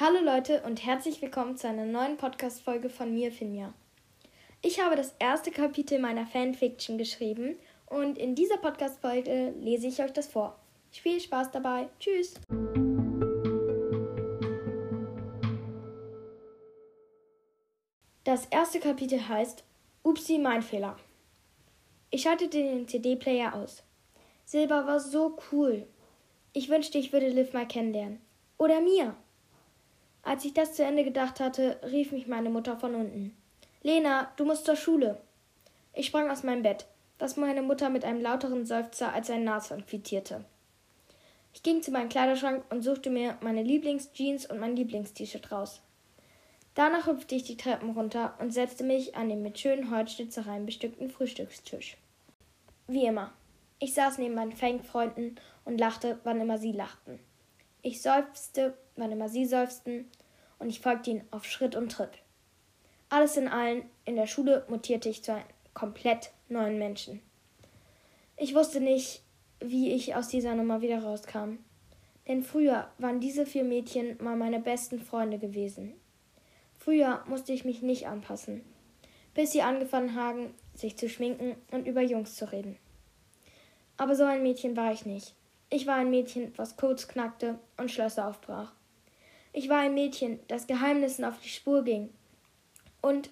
Hallo Leute und herzlich willkommen zu einer neuen Podcast-Folge von mir, Finja. Ich habe das erste Kapitel meiner Fanfiction geschrieben und in dieser Podcast-Folge lese ich euch das vor. Viel Spaß dabei. Tschüss! Das erste Kapitel heißt Upsi, mein Fehler. Ich schaltete den CD-Player aus. Silber war so cool. Ich wünschte, ich würde Liv mal kennenlernen. Oder Mia. Als ich das zu Ende gedacht hatte, rief mich meine Mutter von unten. Lena, du musst zur Schule. Ich sprang aus meinem Bett, was meine Mutter mit einem lauteren Seufzer als ein Nashorn quittierte. Ich ging zu meinem Kleiderschrank und suchte mir meine Lieblingsjeans und mein Lieblingst-T-Shirt raus. Danach hüpfte ich die Treppen runter und setzte mich an den mit schönen Holzschnitzereien bestückten Frühstückstisch. Wie immer. Ich saß neben meinen Fangfreunden und lachte, wann immer sie lachten. Ich seufzte, wann immer sie seufzten, und ich folgte ihnen auf Schritt und Tritt. Alles in allem, in der Schule mutierte ich zu einem komplett neuen Menschen. Ich wusste nicht, wie ich aus dieser Nummer wieder rauskam. Denn früher waren diese vier Mädchen mal meine besten Freunde gewesen. Früher musste ich mich nicht anpassen, bis sie angefangen haben, sich zu schminken und über Jungs zu reden. Aber so ein Mädchen war ich nicht. Ich war ein Mädchen, was Codes knackte und Schlösser aufbrach. Ich war ein Mädchen, das Geheimnissen auf die Spur ging. Und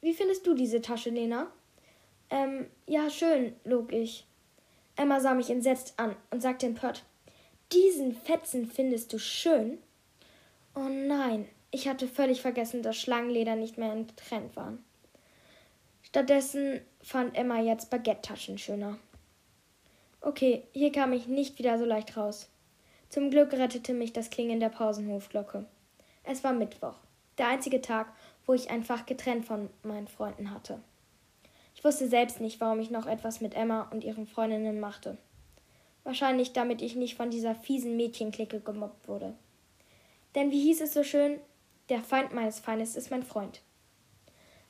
wie findest du diese Tasche, Lena? Ähm, ja, schön, log ich. Emma sah mich entsetzt an und sagte empört: Diesen Fetzen findest du schön? Oh nein, ich hatte völlig vergessen, dass Schlangenleder nicht mehr in Trend waren. Stattdessen fand Emma jetzt Baguette-Taschen schöner. Okay, hier kam ich nicht wieder so leicht raus. Zum Glück rettete mich das Klingeln der Pausenhofglocke. Es war Mittwoch, der einzige Tag, wo ich einfach getrennt von meinen Freunden hatte. Ich wusste selbst nicht, warum ich noch etwas mit Emma und ihren Freundinnen machte. Wahrscheinlich, damit ich nicht von dieser fiesen Mädchenklicke gemobbt wurde. Denn wie hieß es so schön, der Feind meines Feindes ist mein Freund.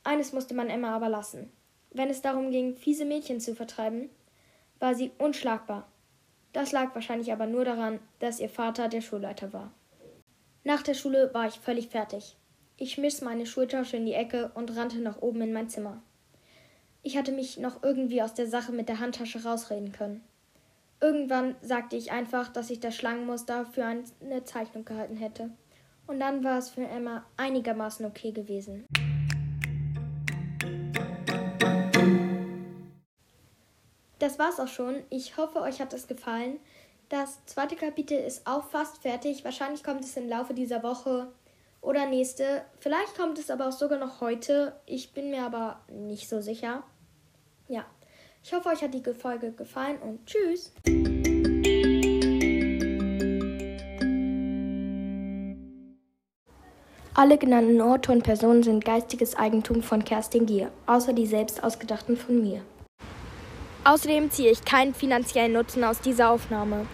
Eines musste man Emma aber lassen. Wenn es darum ging, fiese Mädchen zu vertreiben, war sie unschlagbar. Das lag wahrscheinlich aber nur daran, dass ihr Vater der Schulleiter war. Nach der Schule war ich völlig fertig. Ich schmiss meine Schultasche in die Ecke und rannte nach oben in mein Zimmer. Ich hatte mich noch irgendwie aus der Sache mit der Handtasche rausreden können. Irgendwann sagte ich einfach, dass ich das Schlangenmuster für eine Zeichnung gehalten hätte. Und dann war es für Emma einigermaßen okay gewesen. Das war's auch schon. Ich hoffe, euch hat es gefallen. Das zweite Kapitel ist auch fast fertig. Wahrscheinlich kommt es im Laufe dieser Woche oder nächste. Vielleicht kommt es aber auch sogar noch heute. Ich bin mir aber nicht so sicher. Ja. Ich hoffe, euch hat die Folge gefallen und tschüss. Alle genannten Orte und Personen sind geistiges Eigentum von Kerstin Gier, außer die selbst ausgedachten von mir. Außerdem ziehe ich keinen finanziellen Nutzen aus dieser Aufnahme.